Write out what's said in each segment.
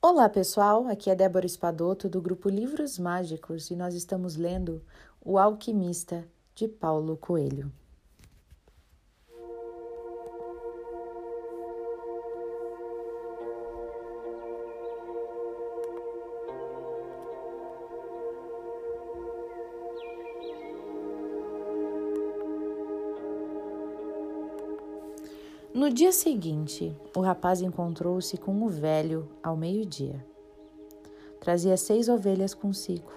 Olá pessoal, aqui é Débora Espadoto do grupo Livros Mágicos e nós estamos lendo O Alquimista de Paulo Coelho. No dia seguinte, o rapaz encontrou-se com o velho ao meio-dia. Trazia seis ovelhas consigo.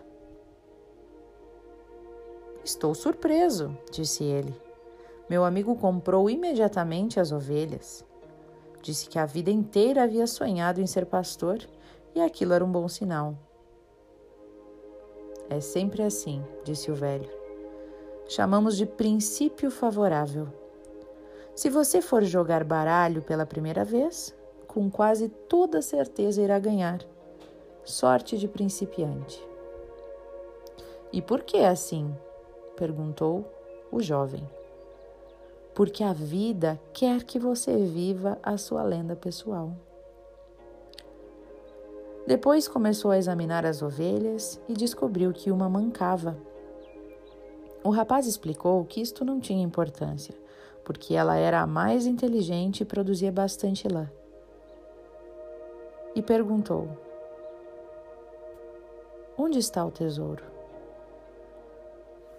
Estou surpreso, disse ele. Meu amigo comprou imediatamente as ovelhas. Disse que a vida inteira havia sonhado em ser pastor e aquilo era um bom sinal. É sempre assim, disse o velho. Chamamos de princípio favorável. Se você for jogar baralho pela primeira vez, com quase toda certeza irá ganhar. Sorte de principiante. E por que assim? perguntou o jovem. Porque a vida quer que você viva a sua lenda pessoal. Depois começou a examinar as ovelhas e descobriu que uma mancava. O rapaz explicou que isto não tinha importância, porque ela era a mais inteligente e produzia bastante lã. E perguntou: Onde está o tesouro?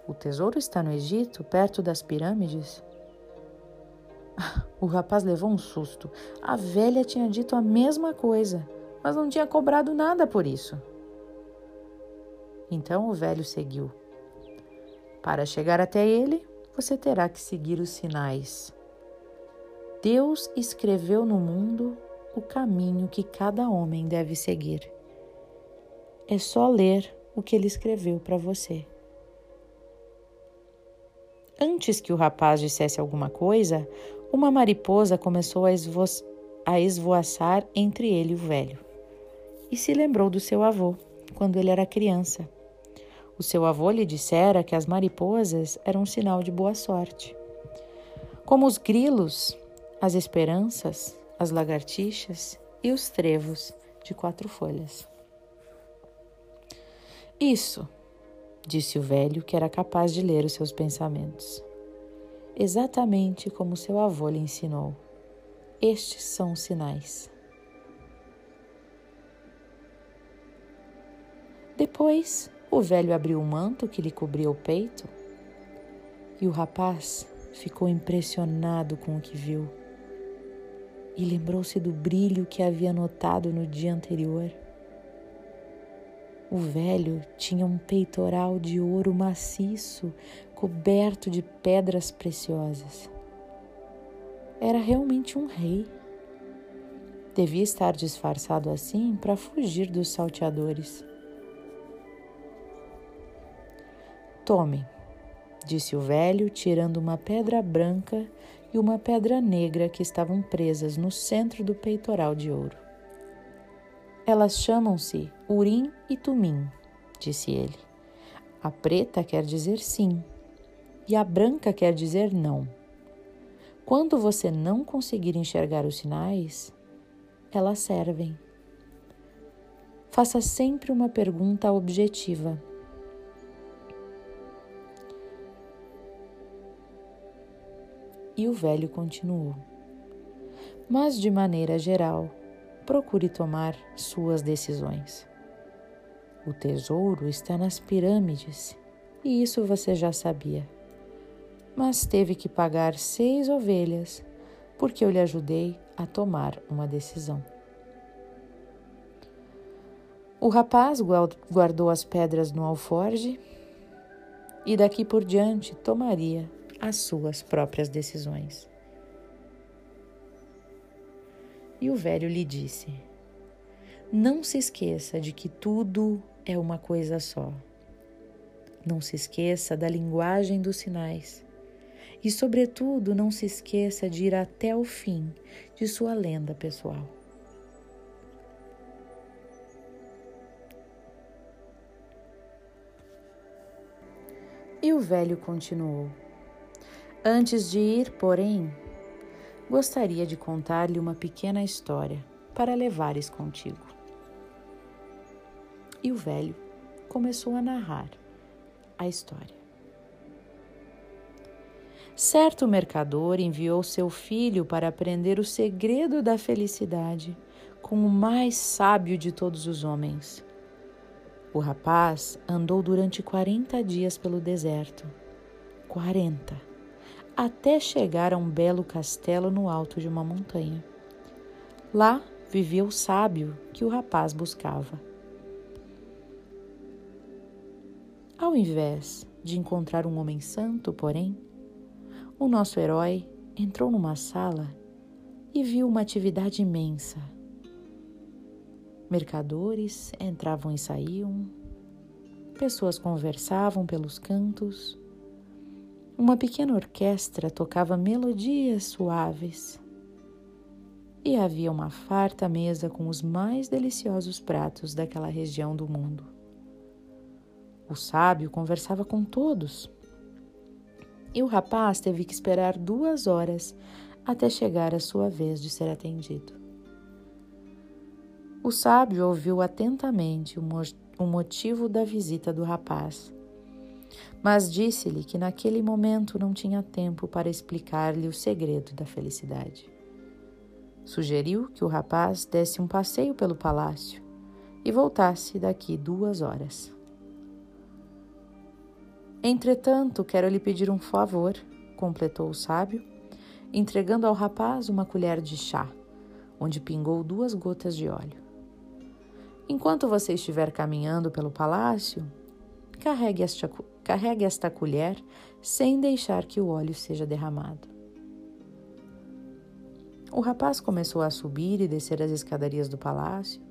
O tesouro está no Egito, perto das pirâmides? O rapaz levou um susto. A velha tinha dito a mesma coisa, mas não tinha cobrado nada por isso. Então o velho seguiu. Para chegar até ele, você terá que seguir os sinais. Deus escreveu no mundo o caminho que cada homem deve seguir. É só ler o que ele escreveu para você. Antes que o rapaz dissesse alguma coisa, uma mariposa começou a, esvo a esvoaçar entre ele e o velho. E se lembrou do seu avô, quando ele era criança. O seu avô lhe dissera que as mariposas eram um sinal de boa sorte. Como os grilos, as esperanças, as lagartixas e os trevos de quatro folhas. Isso, disse o velho, que era capaz de ler os seus pensamentos. Exatamente como seu avô lhe ensinou. Estes são os sinais. Depois, o velho abriu o manto que lhe cobria o peito e o rapaz ficou impressionado com o que viu e lembrou-se do brilho que havia notado no dia anterior. O velho tinha um peitoral de ouro maciço coberto de pedras preciosas. Era realmente um rei. Devia estar disfarçado assim para fugir dos salteadores. Tome, disse o velho, tirando uma pedra branca e uma pedra negra que estavam presas no centro do peitoral de ouro. Elas chamam-se Urim e Tumim, disse ele. A preta quer dizer sim e a branca quer dizer não. Quando você não conseguir enxergar os sinais, elas servem. Faça sempre uma pergunta objetiva E o velho continuou: Mas, de maneira geral, procure tomar suas decisões. O tesouro está nas pirâmides, e isso você já sabia. Mas teve que pagar seis ovelhas, porque eu lhe ajudei a tomar uma decisão. O rapaz guardou as pedras no alforge e daqui por diante tomaria as suas próprias decisões. E o velho lhe disse: Não se esqueça de que tudo é uma coisa só. Não se esqueça da linguagem dos sinais. E, sobretudo, não se esqueça de ir até o fim de sua lenda pessoal. E o velho continuou: Antes de ir, porém, gostaria de contar-lhe uma pequena história para levares contigo. E o velho começou a narrar a história. Certo mercador enviou seu filho para aprender o segredo da felicidade com o mais sábio de todos os homens. O rapaz andou durante 40 dias pelo deserto. 40. Até chegar a um belo castelo no alto de uma montanha. Lá vivia o sábio que o rapaz buscava. Ao invés de encontrar um homem santo, porém, o nosso herói entrou numa sala e viu uma atividade imensa. Mercadores entravam e saíam, pessoas conversavam pelos cantos, uma pequena orquestra tocava melodias suaves e havia uma farta mesa com os mais deliciosos pratos daquela região do mundo. O sábio conversava com todos e o rapaz teve que esperar duas horas até chegar a sua vez de ser atendido. O sábio ouviu atentamente o motivo da visita do rapaz, mas disse-lhe que naquele momento não tinha tempo para explicar-lhe o segredo da felicidade. Sugeriu que o rapaz desse um passeio pelo palácio e voltasse daqui duas horas. Entretanto, quero lhe pedir um favor, completou o sábio, entregando ao rapaz uma colher de chá, onde pingou duas gotas de óleo. Enquanto você estiver caminhando pelo palácio, carregue esta, carregue esta colher sem deixar que o óleo seja derramado. O rapaz começou a subir e descer as escadarias do palácio,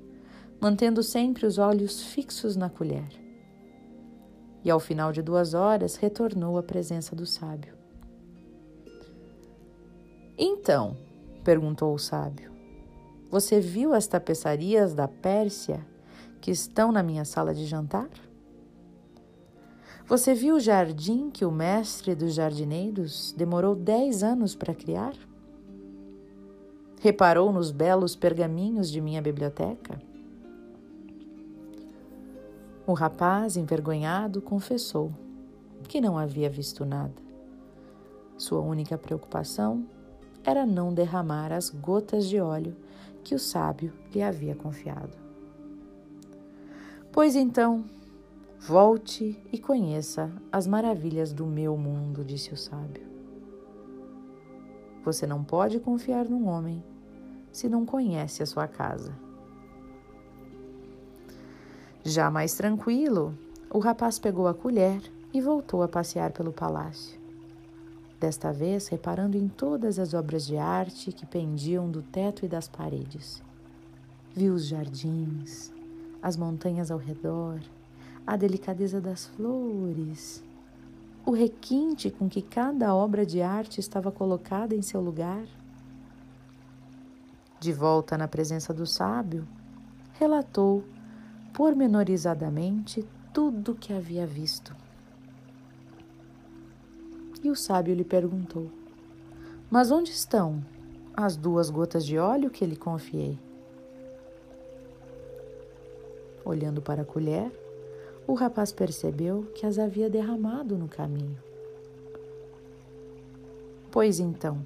mantendo sempre os olhos fixos na colher e, ao final de duas horas, retornou à presença do sábio. Então, perguntou o sábio, você viu as tapeçarias da Pérsia que estão na minha sala de jantar? Você viu o jardim que o mestre dos jardineiros demorou dez anos para criar? Reparou nos belos pergaminhos de minha biblioteca? O rapaz, envergonhado, confessou que não havia visto nada. Sua única preocupação era não derramar as gotas de óleo que o sábio lhe havia confiado. Pois então, volte e conheça as maravilhas do meu mundo, disse o sábio. Você não pode confiar num homem se não conhece a sua casa. Já mais tranquilo, o rapaz pegou a colher e voltou a passear pelo palácio. Desta vez, reparando em todas as obras de arte que pendiam do teto e das paredes. Viu os jardins, as montanhas ao redor, a delicadeza das flores, o requinte com que cada obra de arte estava colocada em seu lugar. De volta na presença do sábio, relatou pormenorizadamente tudo o que havia visto. E o sábio lhe perguntou: Mas onde estão as duas gotas de óleo que lhe confiei? Olhando para a colher, o rapaz percebeu que as havia derramado no caminho. Pois então,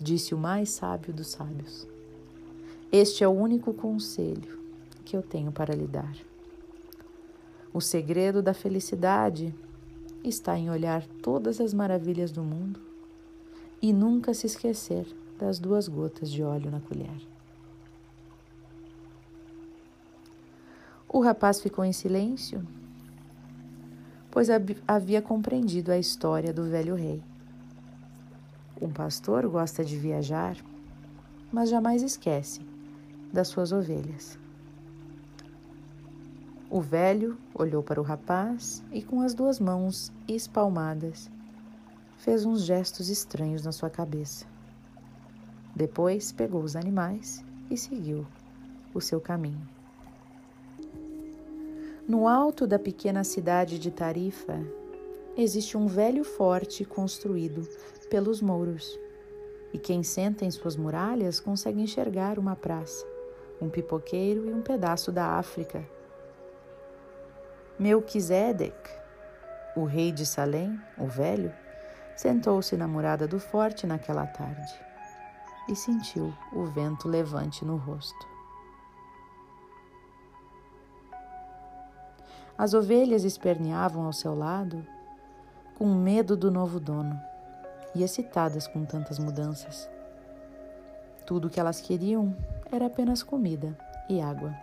disse o mais sábio dos sábios, este é o único conselho que eu tenho para lhe dar. O segredo da felicidade está em olhar todas as maravilhas do mundo e nunca se esquecer das duas gotas de óleo na colher. O rapaz ficou em silêncio, pois havia compreendido a história do velho rei. Um pastor gosta de viajar, mas jamais esquece das suas ovelhas. O velho olhou para o rapaz e, com as duas mãos espalmadas, fez uns gestos estranhos na sua cabeça. Depois pegou os animais e seguiu o seu caminho. No alto da pequena cidade de Tarifa existe um velho forte construído pelos mouros, e quem senta em suas muralhas consegue enxergar uma praça, um pipoqueiro e um pedaço da África Melquisedeque, o rei de Salém, o velho, sentou-se na murada do forte naquela tarde e sentiu o vento levante no rosto. As ovelhas esperneavam ao seu lado com medo do novo dono e excitadas com tantas mudanças. Tudo o que elas queriam era apenas comida e água.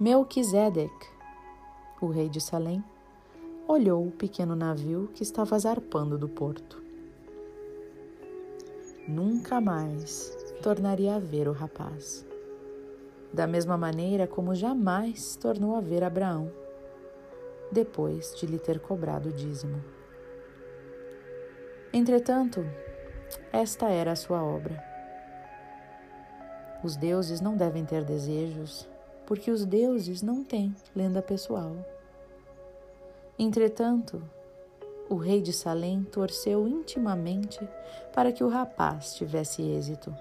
Melquisedeque, o rei de Salém, olhou o pequeno navio que estava zarpando do porto. Nunca mais tornaria a ver o rapaz da mesma maneira como jamais tornou a ver Abraão, depois de lhe ter cobrado o dízimo. Entretanto, esta era a sua obra. Os deuses não devem ter desejos, porque os deuses não têm lenda pessoal. Entretanto, o rei de Salém torceu intimamente para que o rapaz tivesse êxito.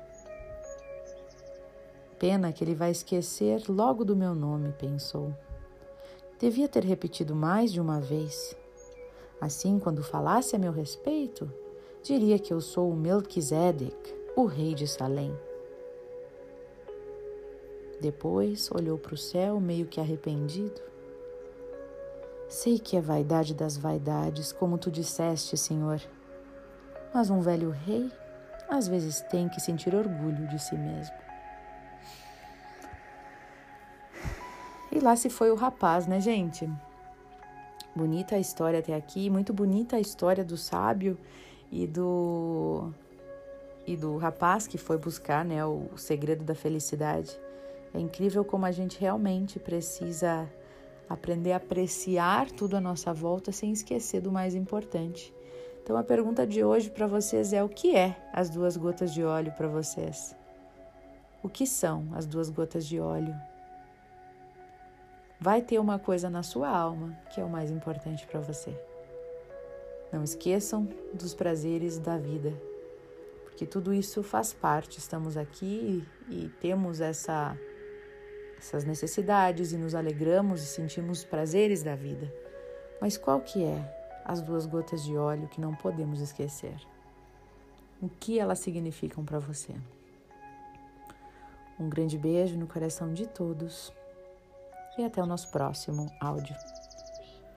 Pena que ele vai esquecer logo do meu nome, pensou. Devia ter repetido mais de uma vez. Assim, quando falasse a meu respeito, diria que eu sou o Melquisedeque, o rei de Salém. Depois olhou para o céu, meio que arrependido. Sei que é vaidade das vaidades, como tu disseste, Senhor. Mas um velho rei às vezes tem que sentir orgulho de si mesmo. E lá se foi o rapaz, né, gente? Bonita a história até aqui, muito bonita a história do sábio e do e do rapaz que foi buscar, né, o segredo da felicidade. É incrível como a gente realmente precisa aprender a apreciar tudo à nossa volta sem esquecer do mais importante. Então a pergunta de hoje para vocês é o que é as duas gotas de óleo para vocês? O que são as duas gotas de óleo? Vai ter uma coisa na sua alma que é o mais importante para você. Não esqueçam dos prazeres da vida, porque tudo isso faz parte. Estamos aqui e, temos essa, essas necessidades e nos alegramos e sentimos prazeres da vida. Mas qual que é as duas gotas de óleo que não podemos esquecer? O que elas significam para você? Um grande beijo no coração de todos e até o nosso próximo áudio.